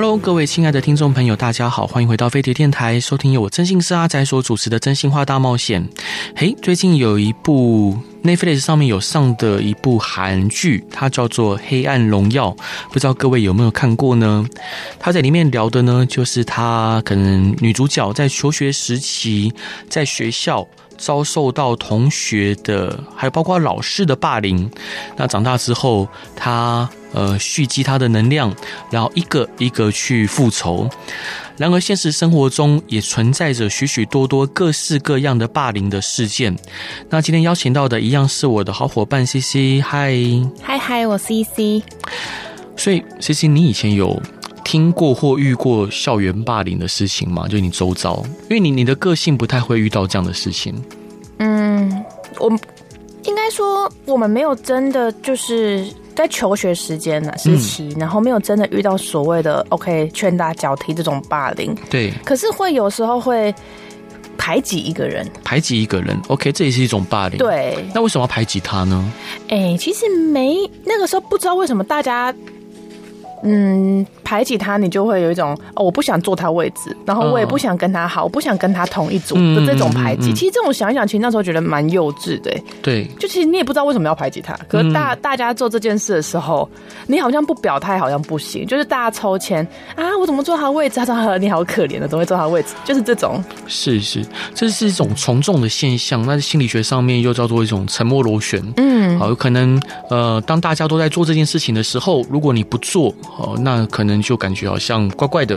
Hello，各位亲爱的听众朋友，大家好，欢迎回到飞碟电台，收听由我真心是阿仔所主持的《真心话大冒险》。嘿，最近有一部 Netflix 上面有上的一部韩剧，它叫做《黑暗荣耀》，不知道各位有没有看过呢？它在里面聊的呢，就是她可能女主角在求学时期，在学校。遭受到同学的，还有包括老师的霸凌。那长大之后，他呃蓄积他的能量，然后一个一个去复仇。然而，现实生活中也存在着许许多多各式各样的霸凌的事件。那今天邀请到的一样是我的好伙伴 CC，嗨嗨嗨，我 CC。所以，CC，你以前有听过或遇过校园霸凌的事情吗？就你周遭，因为你你的个性不太会遇到这样的事情。嗯，我应该说我们没有真的就是在求学时间呢时期，嗯，然后没有真的遇到所谓的 OK 拳打脚踢这种霸凌。对，可是会有时候会排挤一个人，排挤一个人。OK，这也是一种霸凌。对，那为什么要排挤他呢？哎，欸，其实没那个时候不知道为什么大家。嗯，排挤他，你就会有一种哦，我不想坐他位置，然后我也不想跟他好，我不想跟他同一组的这种排挤。其实这种想一想，其实那时候觉得蛮幼稚的。对，就其实你也不知道为什么要排挤他，可是大大家做这件事的时候，你好像不表态好像不行，就是大家抽签啊，我怎么坐他位置？他说你好可怜的，怎么会坐他位置？就是这种。是是，这是一种从众的现象。那心理学上面又叫做一种沉默螺旋。嗯，好，有可能呃，当大家都在做这件事情的时候，如果你不做。哦，那可能就感觉好像怪怪的，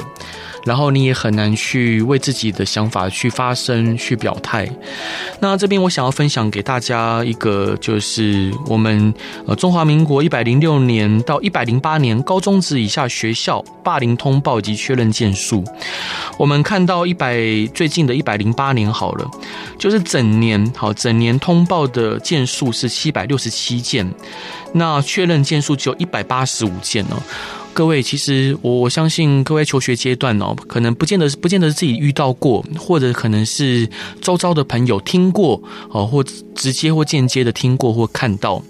然后你也很难去为自己的想法去发声、去表态。那这边我想要分享给大家一个，就是我们呃中华民国一百零六年到一百零八年高中职以下学校霸凌通报及确认件数。我们看到一百最近的一百零八年好了，就是整年好整年通报的件数是七百六十七件，那确认件数只有一百八十五件呢。各位，其实我我相信各位求学阶段哦，可能不见得不见得是自己遇到过，或者可能是周遭的朋友听过哦，或直接或间接的听过或看到。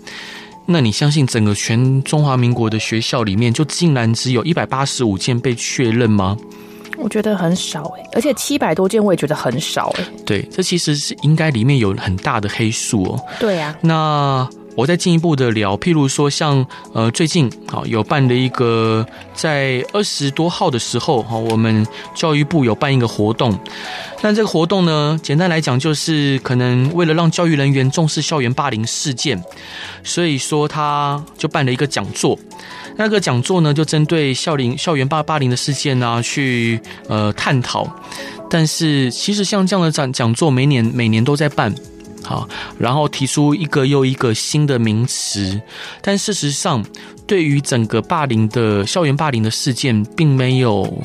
那你相信整个全中华民国的学校里面，就竟然只有一百八十五件被确认吗？我觉得很少诶，而且七百多件我也觉得很少诶。对，这其实是应该里面有很大的黑数哦。对呀，那。我再进一步的聊，譬如说像呃最近啊有办的一个在二十多号的时候哈，我们教育部有办一个活动。那这个活动呢，简单来讲就是可能为了让教育人员重视校园霸凌事件，所以说他就办了一个讲座。那个讲座呢，就针对校龄校园霸霸凌的事件呢、啊、去呃探讨。但是其实像这样的讲讲座，每年每年都在办。好，然后提出一个又一个新的名词，但事实上，对于整个霸凌的校园霸凌的事件，并没有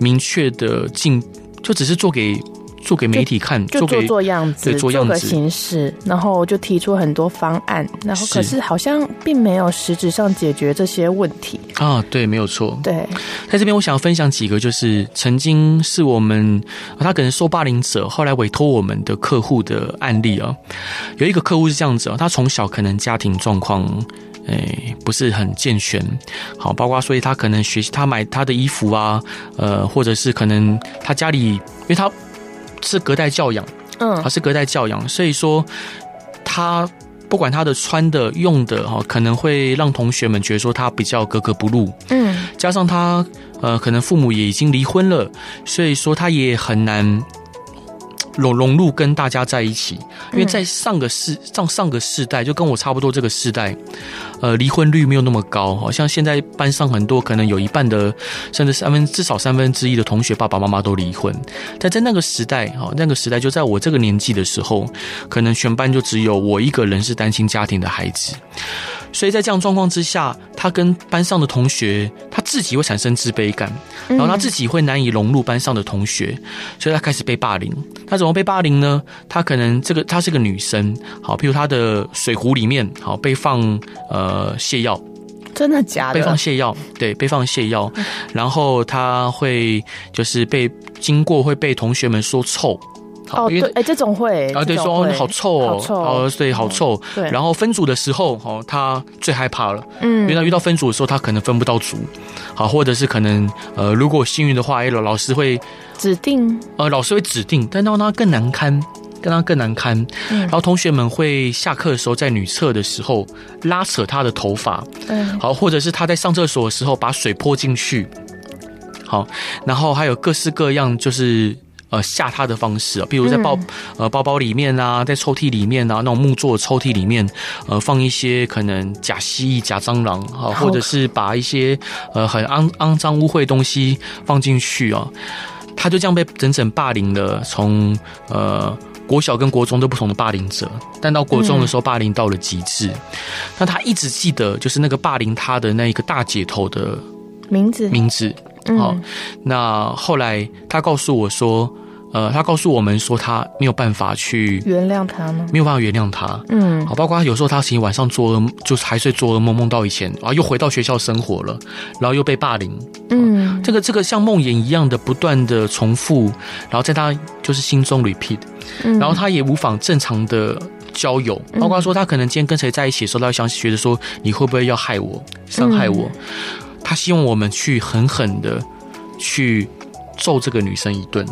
明确的进，就只是做给。做给媒体看，就做做样子，做，做个形式，然后就提出很多方案，然后可是好像并没有实质上解决这些问题啊。对，没有错。对，在这边我想要分享几个，就是曾经是我们他可能受霸凌者后来委托我们的客户的案例啊。有一个客户是这样子啊，他从小可能家庭状况诶不是很健全，好，包括所以他可能学习他买他的衣服啊，呃，或者是可能他家里因为他。是隔代教养，嗯，他是隔代教养，所以说他不管他的穿的用的哈，可能会让同学们觉得说他比较格格不入，嗯，加上他呃，可能父母也已经离婚了，所以说他也很难。融融入跟大家在一起，因为在上个世上上个世代就跟我差不多这个世代，呃，离婚率没有那么高，好像现在班上很多可能有一半的，甚至三分至少三分之一的同学爸爸妈妈都离婚，但在那个时代，哈，那个时代就在我这个年纪的时候，可能全班就只有我一个人是单亲家庭的孩子。所以在这样状况之下，他跟班上的同学，他自己会产生自卑感，然后他自己会难以融入班上的同学，所以他开始被霸凌。他怎么被霸凌呢？他可能这个他是个女生，好，譬如他的水壶里面好被放呃泻药，真的假的？被放泻药，对，被放泻药，然后他会就是被经过会被同学们说臭。哦，对，哎，这种会啊，对，说好臭哦，哦，对，好臭。对，然后分组的时候，哦，他最害怕了，嗯，因为他遇到分组的时候，他可能分不到组，好，或者是可能，呃，如果幸运的话，哎，老师会指定，呃，老师会指定，但让他更难堪，让他更难堪。然后同学们会下课的时候，在女厕的时候拉扯他的头发，嗯，好，或者是他在上厕所的时候把水泼进去，好，然后还有各式各样，就是。呃，吓他的方式啊，比如在包呃包包里面啊，在抽屉里面啊，那种木做的抽屉里面，呃，放一些可能假蜥蜴、假蟑螂啊，或者是把一些呃很肮肮脏污秽的东西放进去啊，他就这样被整整霸凌了。从呃国小跟国中都不同的霸凌者，但到国中的时候，霸凌到了极致。那他一直记得就是那个霸凌他的那一个大姐头的名字名字。好，那后来他告诉我说。呃，他告诉我们说，他没有办法去原谅他吗？没有办法原谅他。嗯，好，包括他有时候他其实晚上做噩梦，就是还睡做噩梦，梦到以前啊，又回到学校生活了，然后又被霸凌。嗯，这个这个像梦魇一样的不断的重复，然后在他就是心中 repeat，然后他也无法正常的交友，包括他说他可能今天跟谁在一起的时候，他会想觉得说你会不会要害我，伤害我？他希望我们去狠狠的去揍这个女生一顿。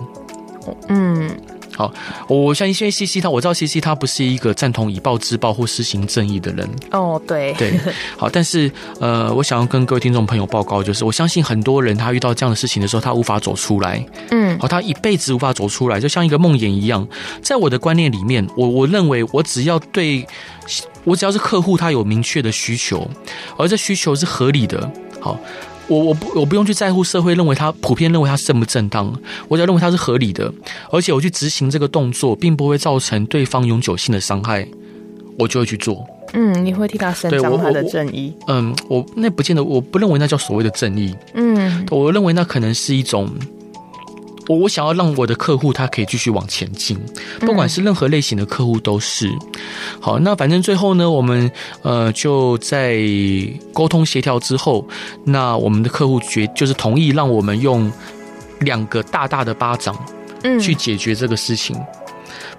嗯，好，我相信因为西西他，我知道西西他不是一个赞同以暴制暴或施行正义的人。哦，对对，好，但是呃，我想要跟各位听众朋友报告，就是我相信很多人他遇到这样的事情的时候，他无法走出来。嗯，好，他一辈子无法走出来，就像一个梦魇一样。在我的观念里面，我我认为我只要对我只要是客户他有明确的需求，而这需求是合理的，好。我我不我不用去在乎社会认为他普遍认为他正不正当，我只要认为他是合理的，而且我去执行这个动作，并不会造成对方永久性的伤害，我就会去做。嗯，你会替他伸张他的正义。嗯，我那不见得，我不认为那叫所谓的正义。嗯，我认为那可能是一种。我我想要让我的客户他可以继续往前进，不管是任何类型的客户都是。好，那反正最后呢，我们呃就在沟通协调之后，那我们的客户决就是同意让我们用两个大大的巴掌，嗯，去解决这个事情。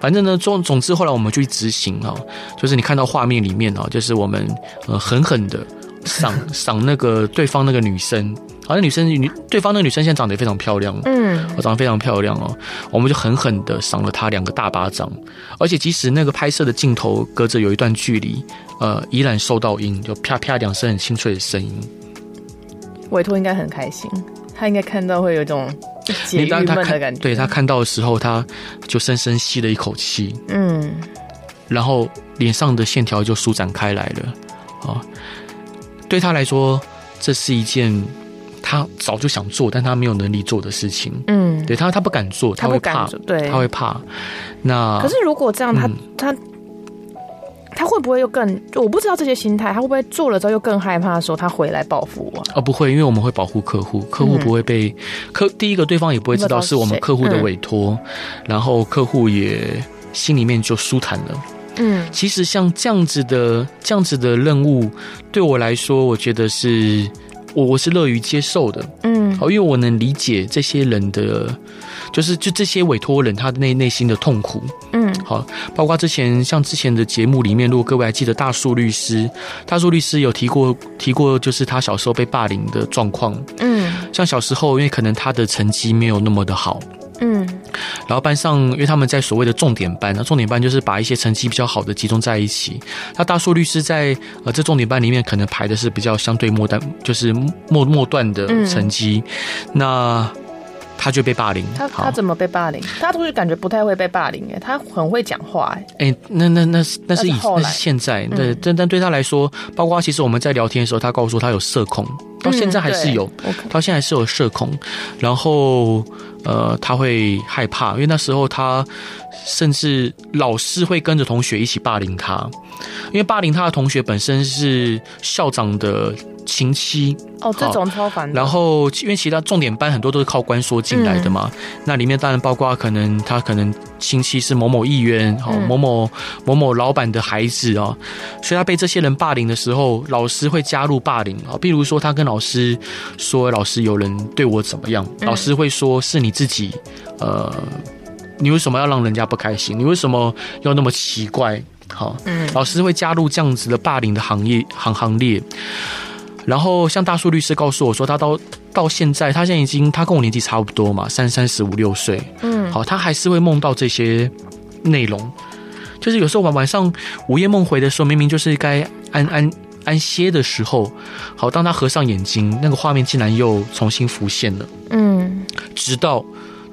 反正呢，总总之后来我们就去执行啊，就是你看到画面里面啊，就是我们呃狠狠的赏赏那个对方那个女生。好像女生女对方那个女生现在长得也非常漂亮，嗯，长得非常漂亮哦。我们就狠狠的赏了她两个大巴掌，而且即使那个拍摄的镜头隔着有一段距离，呃，依然收到音，就啪啪两声很清脆的声音。委托应该很开心，他应该看到会有一种解郁闷的感觉。对，他看到的时候，他就深深吸了一口气，嗯，然后脸上的线条就舒展开来了。啊，对他来说，这是一件。他早就想做，但他没有能力做的事情。嗯，对他，他不敢做，他会怕，对，他会怕。那可是如果这样，他、嗯、他他会不会又更？我不知道这些心态，他会不会做了之后又更害怕，说他回来报复我？哦，不会，因为我们会保护客户，客户不会被、嗯、客。第一个，对方也不会知道是我们客户的委托，嗯、然后客户也心里面就舒坦了。嗯，其实像这样子的这样子的任务，对我来说，我觉得是。我我是乐于接受的，嗯，好，因为我能理解这些人的，就是就这些委托人他内内心的痛苦，嗯，好，包括之前像之前的节目里面，如果各位还记得大树律师，大树律师有提过提过，就是他小时候被霸凌的状况，嗯，像小时候因为可能他的成绩没有那么的好。嗯，然后班上，因为他们在所谓的重点班，那重点班就是把一些成绩比较好的集中在一起。那大树律师在呃这重点班里面，可能排的是比较相对末端，就是末末段的成绩。嗯、那他就被霸凌。他他怎么被霸凌？他都是感觉不太会被霸凌哎，他很会讲话哎。哎，那那那是那是以那是现在，对，但但对他来说，包括其实我们在聊天的时候，他告诉我他有社恐，到现在还是有，嗯、到现在还是有社恐，然后。呃，他会害怕，因为那时候他甚至老师会跟着同学一起霸凌他，因为霸凌他的同学本身是校长的亲戚哦，这种超烦。然后因为其他重点班很多都是靠关说进来的嘛，嗯、那里面当然包括可能他可能亲戚是某某议员，哦、嗯，某某某某老板的孩子啊，所以他被这些人霸凌的时候，老师会加入霸凌啊。比如说他跟老师说，老师有人对我怎么样，老师会说是你自己，呃，你为什么要让人家不开心？你为什么要那么奇怪？好，嗯，老师会加入这样子的霸凌的行业行行列。然后，像大树律师告诉我说，他到到现在，他现在已经，他跟我年纪差不多嘛，三三十五六岁。嗯，好，他还是会梦到这些内容，就是有时候晚晚上午夜梦回的时候，明明就是该安安安歇的时候，好，当他合上眼睛，那个画面竟然又重新浮现了。嗯，直到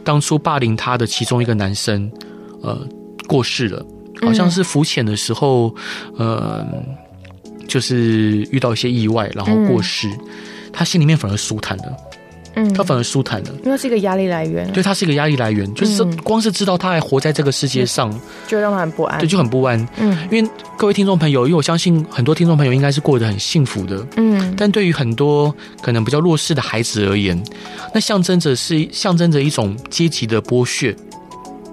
当初霸凌他的其中一个男生，呃，过世了，好像是浮潜的时候，呃。就是遇到一些意外，然后过世，嗯、他心里面反而舒坦了，嗯，他反而舒坦了，因为是一个压力来源，对他是一个压力来源，就是光是知道他还活在这个世界上，就让他很不安，对，就很不安，嗯，因为各位听众朋友，因为我相信很多听众朋友应该是过得很幸福的，嗯，但对于很多可能比较弱势的孩子而言，那象征着是象征着一种阶级的剥削。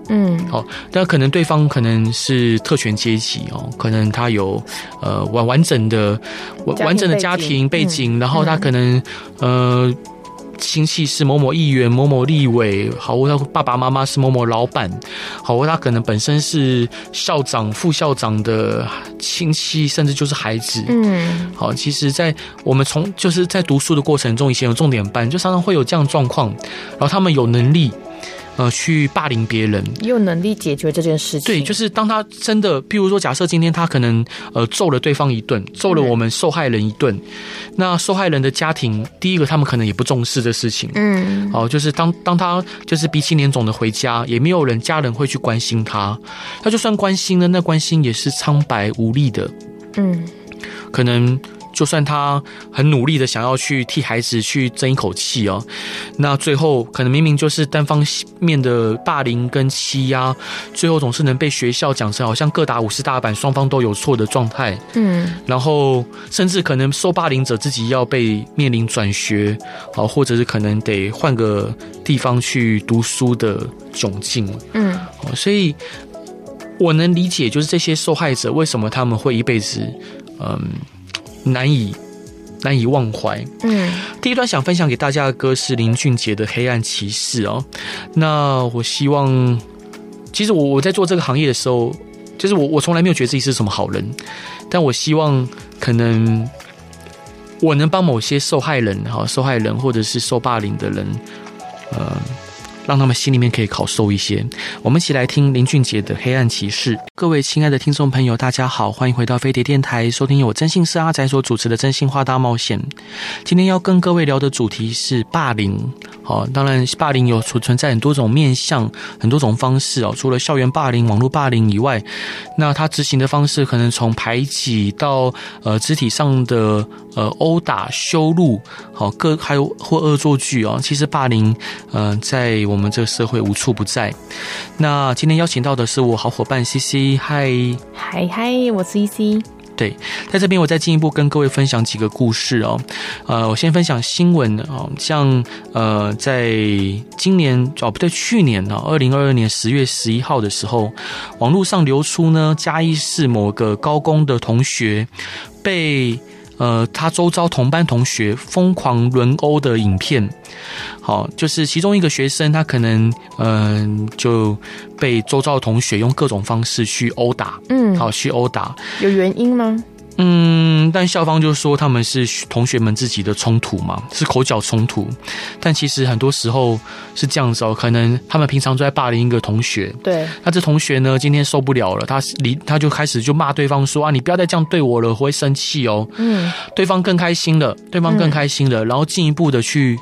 嗯，好，那可能对方可能是特权阶级哦，可能他有呃完完整的完完整的家庭背景，然后他可能呃亲戚是某某议员、某某立委，好，或他爸爸妈妈是某某老板，好，或他可能本身是校长、副校长的亲戚，甚至就是孩子。嗯，好，其实，在我们从就是在读书的过程中，以前有重点班，就常常会有这样状况，然后他们有能力。呃，去霸凌别人，有能力解决这件事情。对，就是当他真的，譬如说，假设今天他可能呃揍了对方一顿，揍了我们受害人一顿，嗯、那受害人的家庭，第一个他们可能也不重视这事情。嗯，哦，就是当当他就是鼻青脸肿的回家，也没有人家人会去关心他，他就算关心了，那关心也是苍白无力的。嗯，可能。就算他很努力的想要去替孩子去争一口气哦，那最后可能明明就是单方面的霸凌跟欺压，最后总是能被学校讲成好像各打五十大板，双方都有错的状态。嗯，然后甚至可能受霸凌者自己要被面临转学，啊，或者是可能得换个地方去读书的窘境。嗯，所以我能理解，就是这些受害者为什么他们会一辈子，嗯。难以难以忘怀。嗯，第一段想分享给大家的歌是林俊杰的《黑暗骑士》哦。那我希望，其实我我在做这个行业的时候，就是我我从来没有觉得自己是什么好人，但我希望可能我能帮某些受害人哈，受害人或者是受霸凌的人，呃。让他们心里面可以好受一些。我们一起来听林俊杰的《黑暗骑士》。各位亲爱的听众朋友，大家好，欢迎回到飞碟电台，收听由我征信社阿宅所主持的《真心话大冒险》。今天要跟各位聊的主题是霸凌。好，当然霸凌有存存在很多种面向，很多种方式哦。除了校园霸凌、网络霸凌以外，那他执行的方式可能从排挤到呃肢体上的呃殴打、羞辱，好各还有或恶作剧哦。其实霸凌，呃，在我们这个社会无处不在。那今天邀请到的是我好伙伴 CC，嗨嗨嗨，我是 CC。对，在这边我再进一步跟各位分享几个故事哦。呃，我先分享新闻哦，像呃，在今年哦不对，去年呢，二零二二年十月十一号的时候，网络上流出呢嘉义市某个高工的同学被。呃，他周遭同班同学疯狂轮殴的影片，好，就是其中一个学生，他可能嗯、呃、就被周遭的同学用各种方式去殴打，嗯，好，去殴打，有原因吗？嗯，但校方就说他们是同学们自己的冲突嘛，是口角冲突。但其实很多时候是这样子哦，可能他们平常都在霸凌一个同学，对。那这同学呢，今天受不了了，他离他就开始就骂对方说啊，你不要再这样对我了，我会生气哦。嗯。对方更开心了，对方更开心了，嗯、然后进一步的去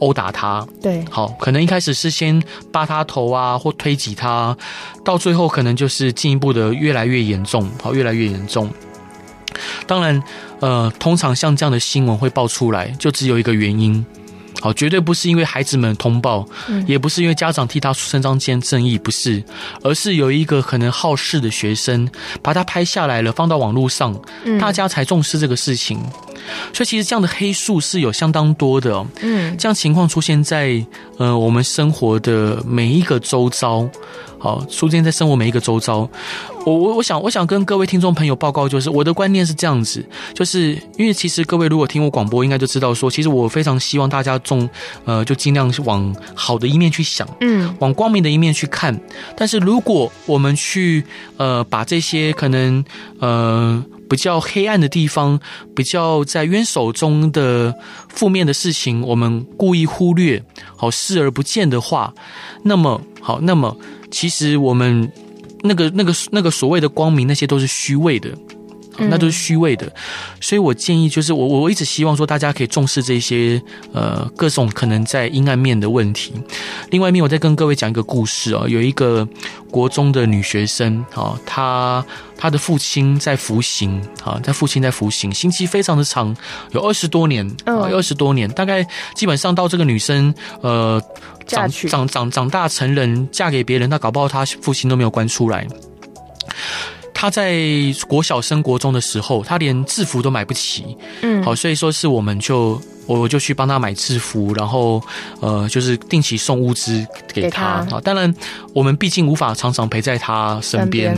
殴打他。对。好，可能一开始是先扒他头啊，或推挤他，到最后可能就是进一步的越来越严重，好，越来越严重。当然，呃，通常像这样的新闻会爆出来，就只有一个原因，好，绝对不是因为孩子们通报，嗯，也不是因为家长替他伸张正义，不是，而是有一个可能好事的学生把他拍下来了，放到网络上，大家才重视这个事情。所以其实这样的黑数是有相当多的哦。嗯，这样情况出现在呃我们生活的每一个周遭。好，出现在生活每一个周遭。我我我想我想跟各位听众朋友报告，就是我的观念是这样子，就是因为其实各位如果听我广播，应该就知道说，其实我非常希望大家重呃，就尽量往好的一面去想，嗯，往光明的一面去看。但是如果我们去呃把这些可能呃比较黑暗的地方，比较在冤手中的负面的事情，我们故意忽略，好视而不见的话，那么好，那么。其实我们那个、那个、那个所谓的光明，那些都是虚伪的，那都是虚伪的。所以我建议，就是我我一直希望说，大家可以重视这些呃各种可能在阴暗面的问题。另外一面，我再跟各位讲一个故事哦，有一个国中的女学生啊，她她的父亲在服刑啊，在父亲在服刑，刑期非常的长，有二十多年啊，有二十多年，大概基本上到这个女生呃。长长长长大成人，嫁给别人，她搞不好他父亲都没有关出来。他在国小升国中的时候，他连制服都买不起。嗯，好，所以说是我们就我就去帮他买制服，然后呃，就是定期送物资给他啊。当然，我们毕竟无法常常陪在他身边。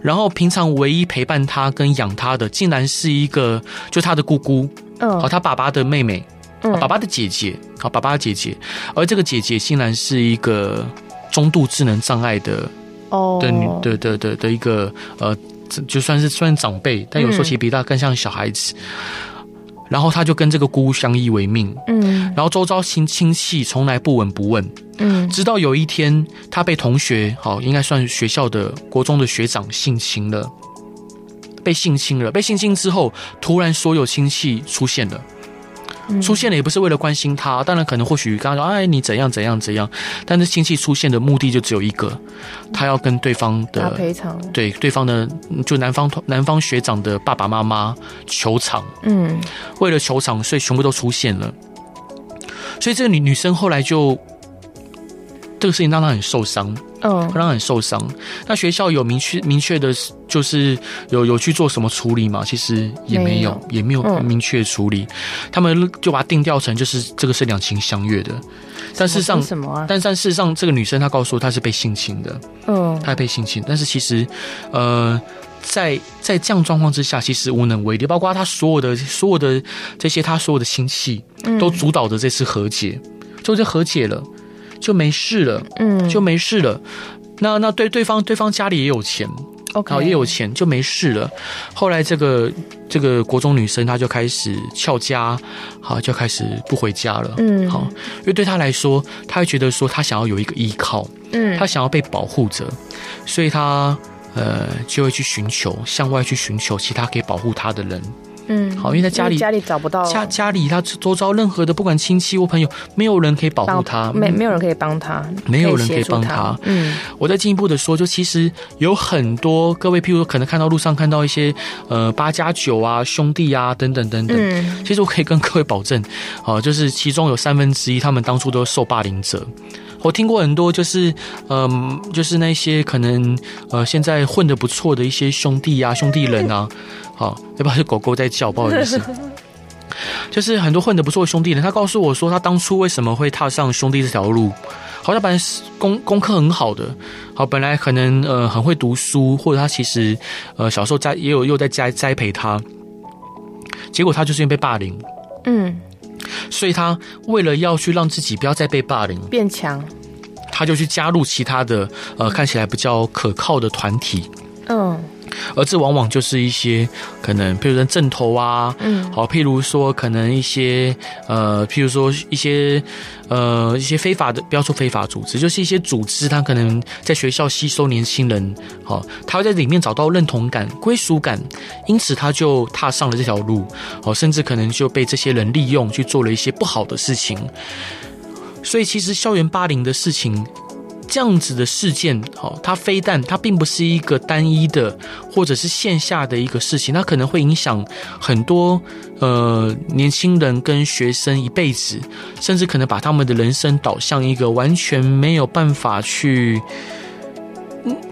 然后平常唯一陪伴他跟养他的，竟然是一个就他的姑姑，嗯，好，他爸爸的妹妹。嗯、爸爸的姐姐，好，爸爸的姐姐，而这个姐姐竟然是一个中度智能障碍的哦的女的的的的一个呃，就算是算是长辈，但有时候其实比他更像小孩子。嗯、然后他就跟这个姑姑相依为命，嗯，然后周遭亲亲戚从来不闻不问，嗯，直到有一天他被同学，好，应该算学校的国中的学长性侵了，被性侵了，被性侵之后，突然所有亲戚出现了。出现了也不是为了关心他，当然可能或许刚刚说，哎，你怎样怎样怎样，但是亲戚出现的目的就只有一个，他要跟对方的赔偿，对对方的就男方男方学长的爸爸妈妈求偿，嗯，为了求偿，所以全部都出现了，所以这个女女生后来就。这个事情让她很受伤，嗯，让他很受伤。那学校有明确明确的，就是有有去做什么处理吗？其实也没有，也没有明确处理。嗯、他们就把它定调成就是这个是两情相悦的。但事实上，什么啊？但但事实上，这个女生她告诉我她是被性侵的，嗯，她被性侵。但是其实，呃，在在这样状况之下，其实无能为力。包括她所有的所有的这些，她所有的亲戚都主导着这次和解，就这和解了。就没事了，嗯，就没事了。那那对对方对方家里也有钱好也有钱，就没事了。后来这个这个国中女生她就开始翘家，好就开始不回家了，嗯，好，因为对她来说，她会觉得说她想要有一个依靠，嗯，她想要被保护着，所以她呃就会去寻求向外去寻求其他可以保护她的人。嗯，好，因为在家里家里找不到。家家里他周遭任何的不管亲戚或朋友，没有人可以保护他，没没有人可以帮他，没有人可以帮他。嗯，我再进一步的说，就其实有很多各位，譬如说可能看到路上看到一些呃八加九啊兄弟啊等等等等，嗯，其实我可以跟各位保证，啊，就是其中有三分之一他们当初都是受霸凌者。我听过很多，就是嗯、就是那些可能呃现在混得不错的一些兄弟啊兄弟人啊。好，要不要是狗狗在叫？不好意思，就是很多混得不错的兄弟呢。他告诉我说，他当初为什么会踏上兄弟这条路？好像本来是功功课很好的，好，本来可能呃很会读书，或者他其实呃小时候在也有又在栽栽培他，结果他就是因为被霸凌，嗯，所以他为了要去让自己不要再被霸凌，变强，他就去加入其他的呃看起来比较可靠的团体，嗯。而这往往就是一些可能，譬如说阵头啊，嗯，好，譬如说可能一些呃，譬如说一些呃一些非法的，不要说非法组织，就是一些组织，他可能在学校吸收年轻人，好，他会在里面找到认同感、归属感，因此他就踏上了这条路，好，甚至可能就被这些人利用去做了一些不好的事情。所以，其实校园霸凌的事情。这样子的事件，好，它非但它并不是一个单一的，或者是线下的一个事情，它可能会影响很多呃年轻人跟学生一辈子，甚至可能把他们的人生导向一个完全没有办法去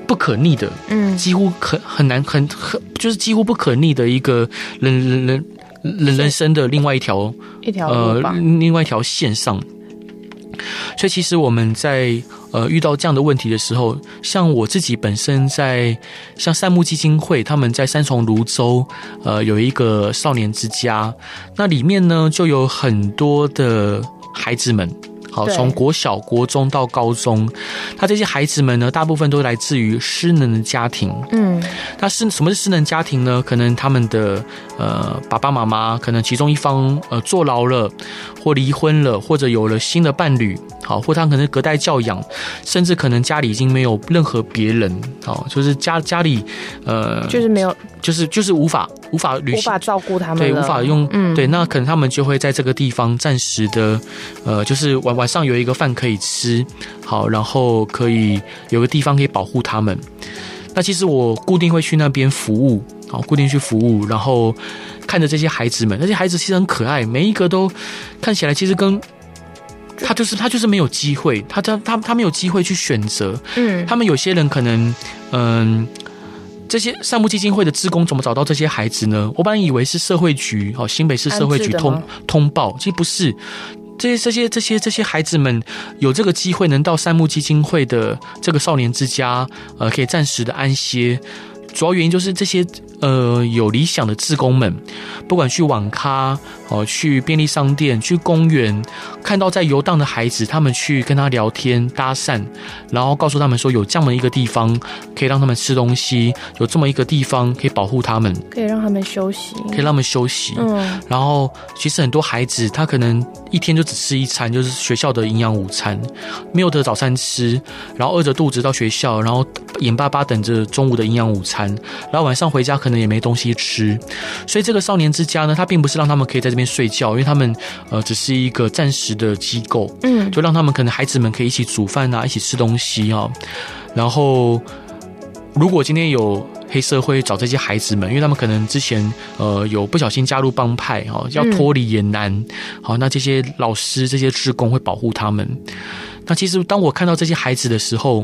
不可逆的，嗯，几乎可很难很很就是几乎不可逆的一个人人人人人生的另外一条一条，呃，另外一条线上。所以，其实我们在呃遇到这样的问题的时候，像我自己本身在像善牧基金会，他们在三重泸州呃有一个少年之家，那里面呢就有很多的孩子们。好，从国小、国中到高中，他这些孩子们呢，大部分都来自于失能的家庭。嗯，那是什么是失能家庭呢？可能他们的呃爸爸妈妈，可能其中一方呃坐牢了，或离婚了，或者有了新的伴侣。好，或他可能隔代教养，甚至可能家里已经没有任何别人。好，就是家家里呃，就是没有，就是就是无法无法履行，无法照顾他们，对，无法用，嗯，对，那可能他们就会在这个地方暂时的呃，就是晚晚上有一个饭可以吃，好，然后可以有个地方可以保护他们。那其实我固定会去那边服务，好，固定去服务，然后看着这些孩子们，那些孩子其实很可爱，每一个都看起来其实跟。他就是他就是没有机会，他他他他没有机会去选择。嗯，他们有些人可能，嗯，这些善牧基金会的职工怎么找到这些孩子呢？我本来以为是社会局哦，新北市社会局通通报，其实不是。这些这些这些这些孩子们有这个机会能到善木基金会的这个少年之家，呃，可以暂时的安歇。主要原因就是这些呃有理想的志工们，不管去网咖哦，去便利商店，去公园，看到在游荡的孩子，他们去跟他聊天搭讪，然后告诉他们说有这么一个地方可以让他们吃东西，有这么一个地方可以保护他们，可以让他们休息，可以让他们休息。嗯，然后其实很多孩子他可能一天就只吃一餐，就是学校的营养午餐，没有的早餐吃，然后饿着肚子到学校，然后眼巴巴等着中午的营养午餐。然后晚上回家可能也没东西吃，所以这个少年之家呢，它并不是让他们可以在这边睡觉，因为他们呃只是一个暂时的机构，嗯，就让他们可能孩子们可以一起煮饭啊，一起吃东西啊。然后如果今天有黑社会找这些孩子们，因为他们可能之前呃有不小心加入帮派哈，要脱离也难。好，那这些老师、这些职工会保护他们。那其实当我看到这些孩子的时候，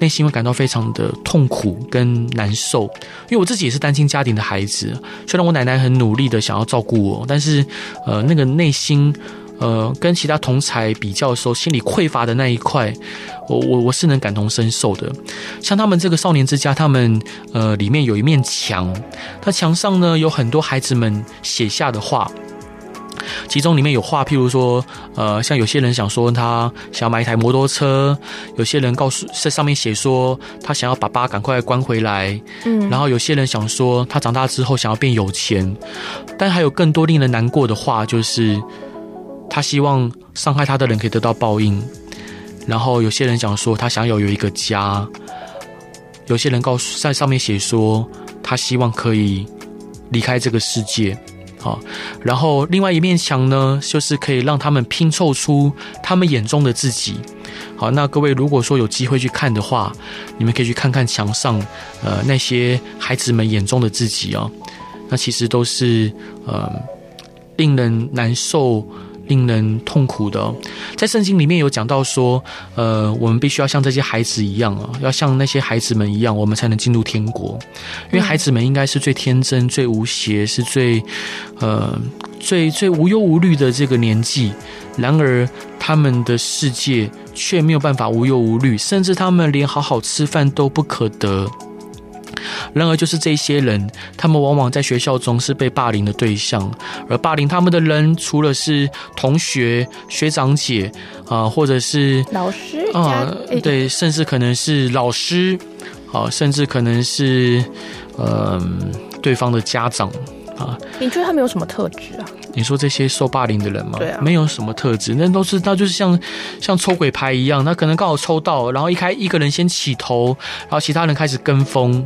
内心会感到非常的痛苦跟难受，因为我自己也是单亲家庭的孩子。虽然我奶奶很努力的想要照顾我，但是，呃，那个内心，呃，跟其他同才比较的时候，心里匮乏的那一块，我我我是能感同身受的。像他们这个少年之家，他们呃里面有一面墙，它墙上呢有很多孩子们写下的话。其中里面有话，譬如说，呃，像有些人想说他想要买一台摩托车，有些人告诉在上面写说他想要爸爸赶快关回来，嗯，然后有些人想说他长大之后想要变有钱，但还有更多令人难过的话，就是他希望伤害他的人可以得到报应，然后有些人想说他想要有一个家，有些人告诉在上面写说他希望可以离开这个世界。好，然后另外一面墙呢，就是可以让他们拼凑出他们眼中的自己。好，那各位如果说有机会去看的话，你们可以去看看墙上，呃，那些孩子们眼中的自己啊，那其实都是呃令人难受。令人痛苦的，在圣经里面有讲到说，呃，我们必须要像这些孩子一样啊，要像那些孩子们一样，我们才能进入天国。因为孩子们应该是最天真、最无邪，是最呃最最无忧无虑的这个年纪。然而，他们的世界却没有办法无忧无虑，甚至他们连好好吃饭都不可得。然而，就是这些人，他们往往在学校中是被霸凌的对象，而霸凌他们的人，除了是同学、学长姐啊，或者是老师啊，对，甚至可能是老师，啊，甚至可能是呃对方的家长啊。你觉得他们有什么特质啊？你说这些受霸凌的人吗？对啊，没有什么特质，那都是他就是像像抽鬼牌一样，他可能刚好抽到，然后一开一个人先起头，然后其他人开始跟风。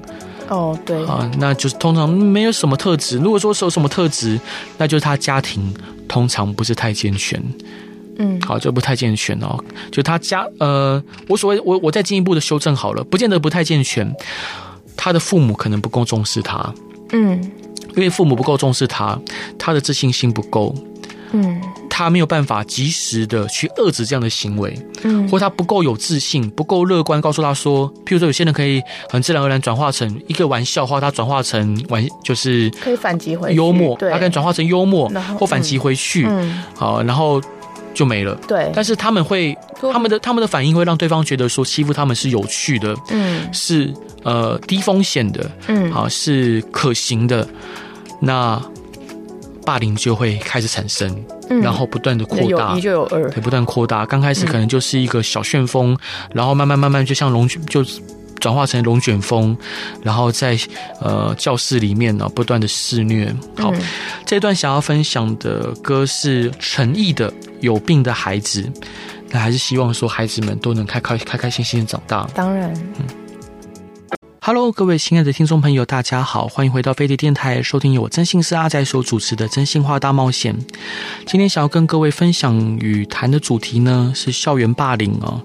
哦，对啊，那就是通常没有什么特质。如果说是有什么特质，那就是他家庭通常不是太健全。嗯，好，就不太健全哦。就他家呃，我所谓我我再进一步的修正好了，不见得不太健全，他的父母可能不够重视他。嗯。因为父母不够重视他，他的自信心不够。嗯，他没有办法及时的去遏制这样的行为，嗯，或他不够有自信、不够乐观，告诉他说，譬如说有些人可以很自然而然转化成一个玩笑话，他转化成玩就是可以反击回幽默，对，他可以转化成幽默，或反击回去，嗯，好，然后就没了。对，但是他们会，他们的他们的反应会让对方觉得说欺负他们是有趣的，嗯，是呃低风险的，嗯，好，是可行的，那霸凌就会开始产生，嗯然后不断的扩大，有一就有二，对，不断扩大。刚开始可能就是一个小旋风，嗯、然后慢慢慢慢就像龙卷，就转化成龙卷风，然后在呃教室里面呢、啊、不断的肆虐。好，嗯、这段想要分享的歌是陈奕的《有病的孩子》，那还是希望说孩子们都能开开开开心心的长大。当然，嗯。Hello，各位亲爱的听众朋友，大家好，欢迎回到飞碟电台，收听由我真心是阿仔所主持的《真心话大冒险》。今天想要跟各位分享与谈的主题呢是校园霸凌哦。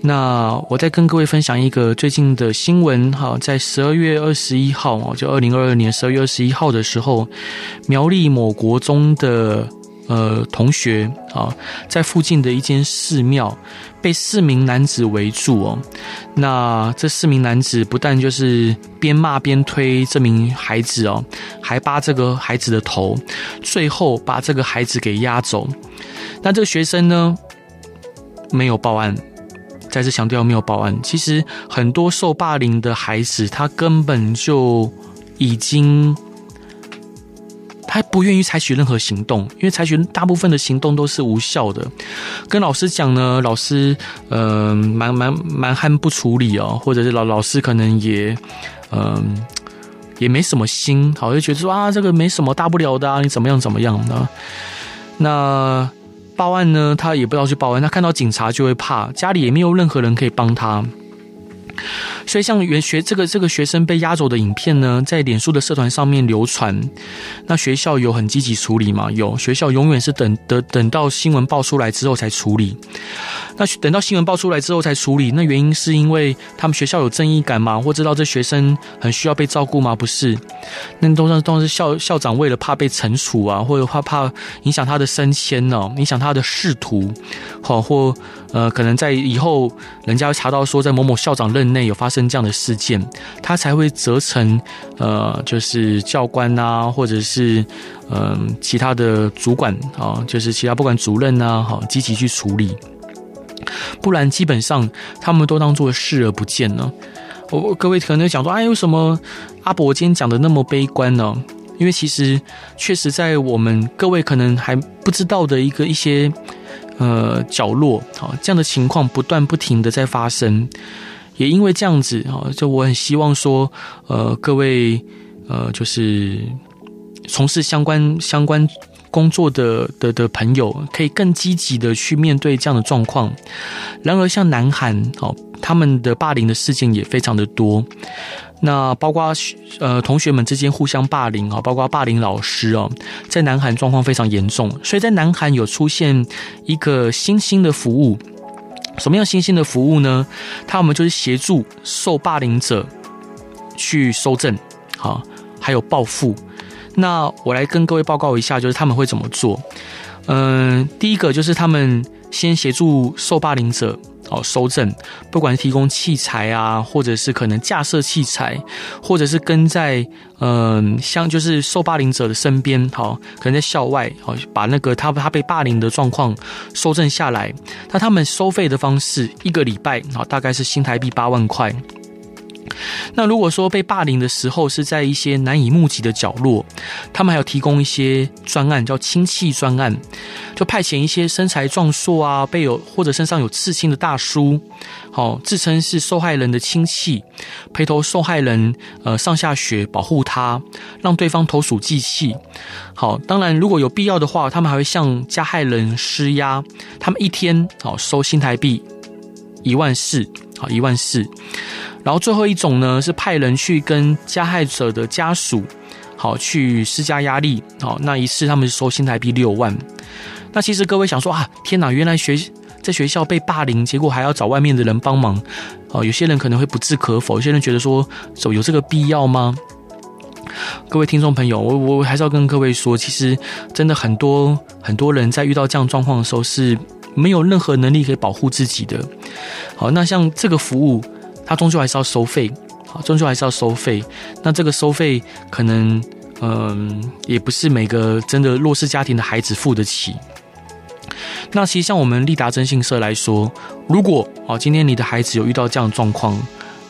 那我再跟各位分享一个最近的新闻哈，在十二月二十一号哦，就二零二二年十二月二十一号的时候，苗栗某国中的。呃，同学啊，在附近的一间寺庙被四名男子围住哦。那这四名男子不但就是边骂边推这名孩子哦，还扒这个孩子的头，最后把这个孩子给押走。那这个学生呢，没有报案，再次强调没有报案。其实很多受霸凌的孩子，他根本就已经。他不愿意采取任何行动，因为采取大部分的行动都是无效的。跟老师讲呢，老师呃蛮蛮蛮悍不处理哦，或者是老老师可能也嗯、也没什么心，好就觉得说啊这个没什么大不了的啊，你怎么样怎么样的。那报案呢，他也不知道去报案，他看到警察就会怕，家里也没有任何人可以帮他。所以，像原学这个这个学生被押走的影片呢，在脸书的社团上面流传。那学校有很积极处理吗？有，学校永远是等等等到新闻爆出来之后才处理。那等到新闻爆出来之后才处理，那原因是因为他们学校有正义感吗？或知道这学生很需要被照顾吗？不是，那都是都是校校长为了怕被惩处啊，或者怕怕影响他的升迁呢，影响他的仕途，好或。呃，可能在以后人家查到说，在某某校长任内有发生这样的事件，他才会责成呃，就是教官啊，或者是嗯、其他的主管啊，就是其他不管主任啊，好积极去处理，不然基本上他们都当做视而不见呢。我各位可能想说，哎，为什么阿伯今天讲的那么悲观呢？因为其实确实在我们各位可能还不知道的一个一些。呃，角落，好，这样的情况不断不停的在发生，也因为这样子，啊，就我很希望说，呃，各位，呃，就是从事相关相关工作的的的朋友，可以更积极的去面对这样的状况。然而，像南韩，哦，他们的霸凌的事件也非常的多。那包括呃同学们之间互相霸凌啊，包括霸凌老师哦，在南韩状况非常严重，所以在南韩有出现一个新兴的服务，什么样新兴的服务呢？他们就是协助受霸凌者去搜证，好，还有报复。那我来跟各位报告一下，就是他们会怎么做。嗯，第一个就是他们先协助受霸凌者。哦，收证，不管是提供器材啊，或者是可能架设器材，或者是跟在嗯、像就是受霸凌者的身边，好，可能在校外，好，把那个他他被霸凌的状况收证下来。那他们收费的方式，一个礼拜，好，大概是新台币八万块。那如果说被霸凌的时候是在一些难以目击的角落，他们还有提供一些专案，叫亲戚专案，就派遣一些身材壮硕啊、背有或者身上有刺青的大叔，好，自称是受害人的亲戚，陪同受害人呃上下学，保护他，让对方投鼠忌器。好，当然如果有必要的话，他们还会向加害人施压，他们一天好收新台币一万四，好一万四。然后最后一种呢，是派人去跟加害者的家属，好去施加压力，好那一次他们收新台币六万。那其实各位想说啊，天哪，原来学在学校被霸凌，结果还要找外面的人帮忙，哦，有些人可能会不置可否，有些人觉得说，有有这个必要吗？各位听众朋友，我我还是要跟各位说，其实真的很多很多人在遇到这样状况的时候是没有任何能力可以保护自己的。好，那像这个服务，它终究还是要收费，好，终究还是要收费。那这个收费可能，嗯，也不是每个真的弱势家庭的孩子付得起。那其实像我们立达征信社来说，如果啊，今天你的孩子有遇到这样的状况，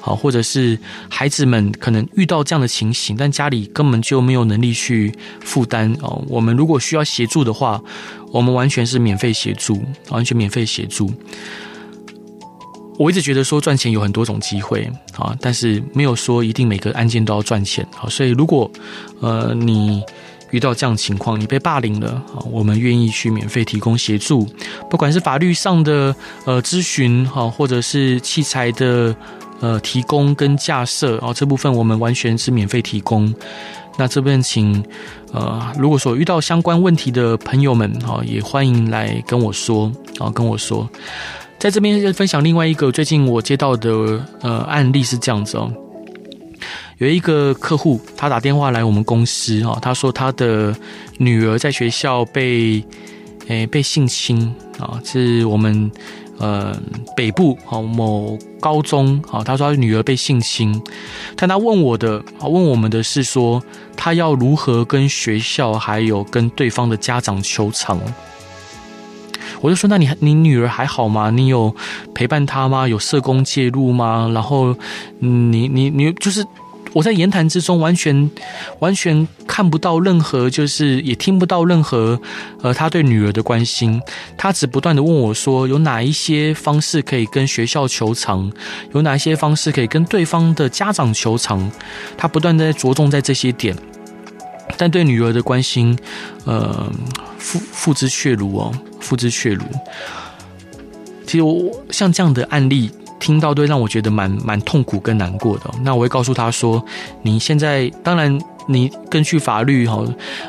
好，或者是孩子们可能遇到这样的情形，但家里根本就没有能力去负担哦。我们如果需要协助的话，我们完全是免费协助，完全免费协助。我一直觉得说赚钱有很多种机会啊，但是没有说一定每个案件都要赚钱。啊，所以如果呃你。遇到这样情况，你被霸凌了啊，我们愿意去免费提供协助，不管是法律上的呃咨询哈，或者是器材的呃提供跟架设啊，这部分我们完全是免费提供。那这边请呃，如果说遇到相关问题的朋友们哈，也欢迎来跟我说啊，跟我说，在这边分享另外一个最近我接到的呃案例是这样子哦。有一个客户，他打电话来我们公司哈，他说他的女儿在学校被诶、被性侵啊，是我们呃北部啊某高中啊，他说他女儿被性侵，但他问我的啊问我们的是说他要如何跟学校还有跟对方的家长求偿，我就说那你你女儿还好吗？你有陪伴她吗？有社工介入吗？然后你你你就是。我在言谈之中完全完全看不到任何，就是也听不到任何，呃，他对女儿的关心。他只不断的问我说，有哪一些方式可以跟学校求偿，有哪一些方式可以跟对方的家长求偿。他不断的着重在这些点，但对女儿的关心，呃，付付之血如哦，付之血如。其实我像这样的案例。听到都让我觉得蛮蛮痛苦跟难过的。那我会告诉他说：“你现在当然，你根据法律哈，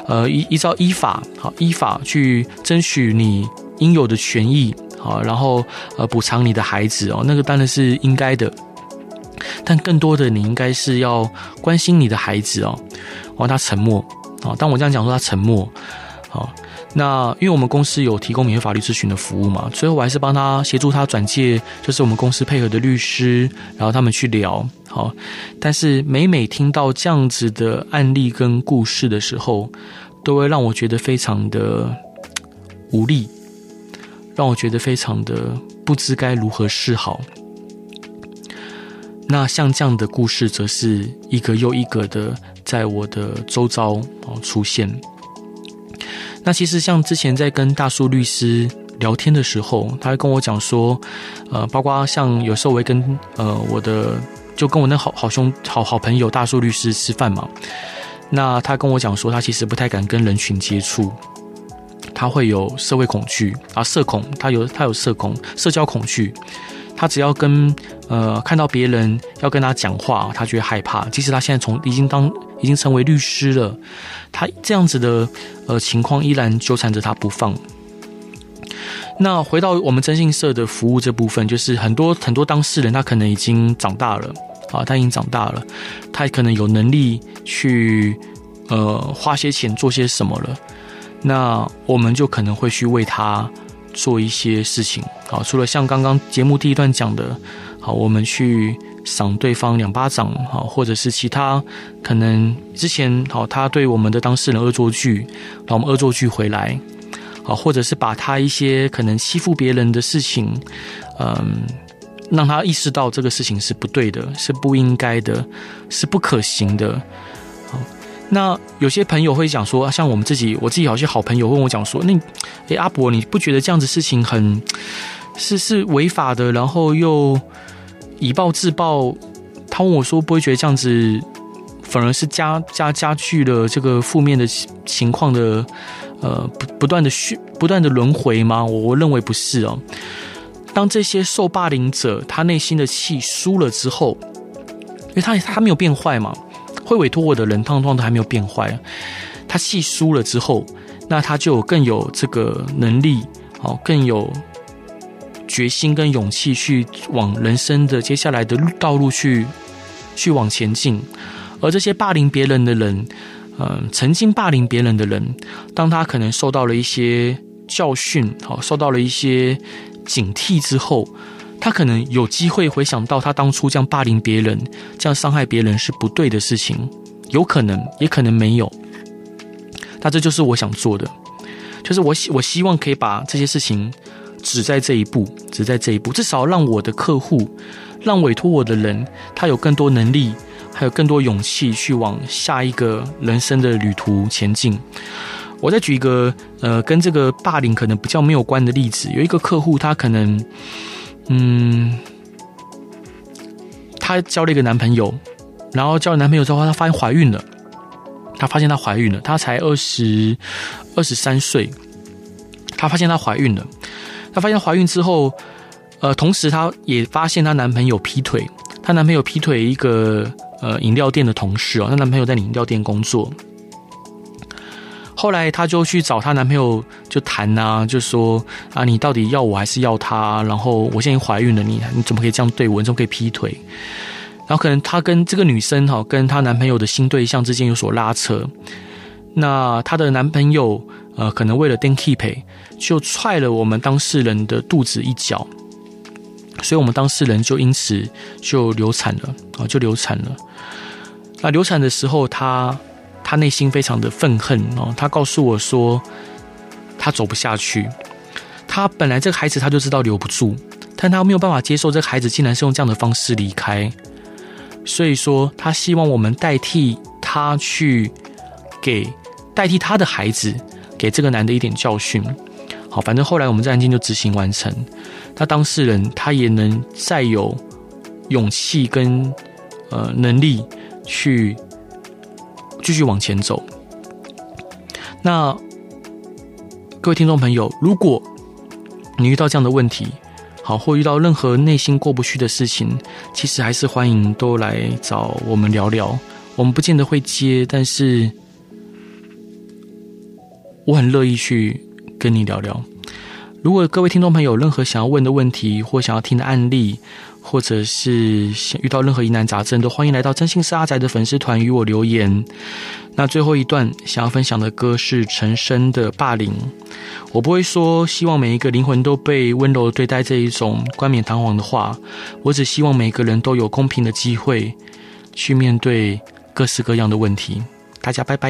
呃，依依照依法好依法去争取你应有的权益好，然后呃补偿你的孩子哦，那个当然是应该的。但更多的，你应该是要关心你的孩子哦。”哦，他沉默啊。当我这样讲说，他沉默好。那因为我们公司有提供免费法律咨询的服务嘛，最后我还是帮他协助他转介，就是我们公司配合的律师，然后他们去聊。好，但是每每听到这样子的案例跟故事的时候，都会让我觉得非常的无力，让我觉得非常的不知该如何是好。那像这样的故事，则是一个又一个的在我的周遭哦出现。那其实像之前在跟大树律师聊天的时候，他会跟我讲说，呃，包括像有时候我会跟呃我的就跟我那好好兄好好朋友大树律师吃饭嘛，那他跟我讲说，他其实不太敢跟人群接触，他会有社会恐惧啊，社恐，他有他有社恐，社交恐惧，他只要跟呃看到别人要跟他讲话，他就会害怕，即使他现在从已经当。已经成为律师了，他这样子的呃情况依然纠缠着他不放。那回到我们征信社的服务这部分，就是很多很多当事人他可能已经长大了啊，他已经长大了，他可能有能力去呃花些钱做些什么了。那我们就可能会去为他做一些事情啊，除了像刚刚节目第一段讲的，好，我们去。赏对方两巴掌，好，或者是其他可能之前好，他对我们的当事人恶作剧，让我们恶作剧回来，好，或者是把他一些可能欺负别人的事情，嗯，让他意识到这个事情是不对的，是不应该的，是不可行的。那有些朋友会讲说，像我们自己，我自己有些好朋友问我讲说，那诶，阿伯，你不觉得这样子事情很是是违法的，然后又。以暴制暴，他问我说：“不会觉得这样子反而是加加加剧了这个负面的情况的，呃，不不断的续不断的轮回吗？”我我认为不是哦。当这些受霸凌者他内心的气输了之后，因为他他没有变坏嘛，会委托我的人，通通都还没有变坏。他气输了之后，那他就更有这个能力，哦，更有。决心跟勇气去往人生的接下来的道路去去往前进，而这些霸凌别人的人，嗯，曾经霸凌别人的人，当他可能受到了一些教训，好，受到了一些警惕之后，他可能有机会回想到他当初这样霸凌别人、这样伤害别人是不对的事情，有可能，也可能没有。那这就是我想做的，就是我希我希望可以把这些事情止在这一步，止在这一步，至少让我的客户，让委托我的人，他有更多能力。还有更多勇气去往下一个人生的旅途前进。我再举一个呃，跟这个霸凌可能比较没有关的例子。有一个客户，他可能嗯，她交了一个男朋友，然后交了男朋友之后，她发现怀孕了。她发现她怀孕了，她才二十二十三岁，她发现她怀孕了。她发现怀孕之后，呃，同时她也发现她男朋友劈腿，她男朋友劈腿一个。呃，饮料店的同事哦，她男朋友在饮料店工作。后来她就去找她男朋友就谈呐，就说啊，你到底要我还是要他？然后我现在怀孕了，你你怎么可以这样对我？你怎么可以劈腿？然后可能她跟这个女生哈，跟她男朋友的新对象之间有所拉扯。那她的男朋友呃，可能为了 keep 就踹了我们当事人的肚子一脚。所以，我们当事人就因此就流产了啊，就流产了。那流产的时候，她他内心非常的愤恨哦。他告诉我说，他走不下去。他本来这个孩子他就知道留不住，但他没有办法接受这个孩子竟然是用这样的方式离开。所以说，他希望我们代替他去给代替他的孩子给这个男的一点教训。好，反正后来我们这案件就执行完成。那当事人他也能再有勇气跟呃能力去继续往前走。那各位听众朋友，如果你遇到这样的问题，好，或遇到任何内心过不去的事情，其实还是欢迎都来找我们聊聊。我们不见得会接，但是我很乐意去跟你聊聊。如果各位听众朋友有任何想要问的问题，或想要听的案例，或者是遇到任何疑难杂症，都欢迎来到真心是阿宅的粉丝团与我留言。那最后一段想要分享的歌是陈升的《霸凌》。我不会说希望每一个灵魂都被温柔对待这一种冠冕堂皇的话，我只希望每个人都有公平的机会去面对各式各样的问题。大家拜拜。